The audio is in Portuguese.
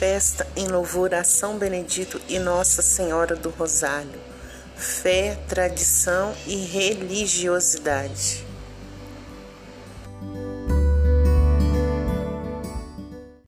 Festa em louvor a São Benedito e Nossa Senhora do Rosário. Fé, tradição e religiosidade.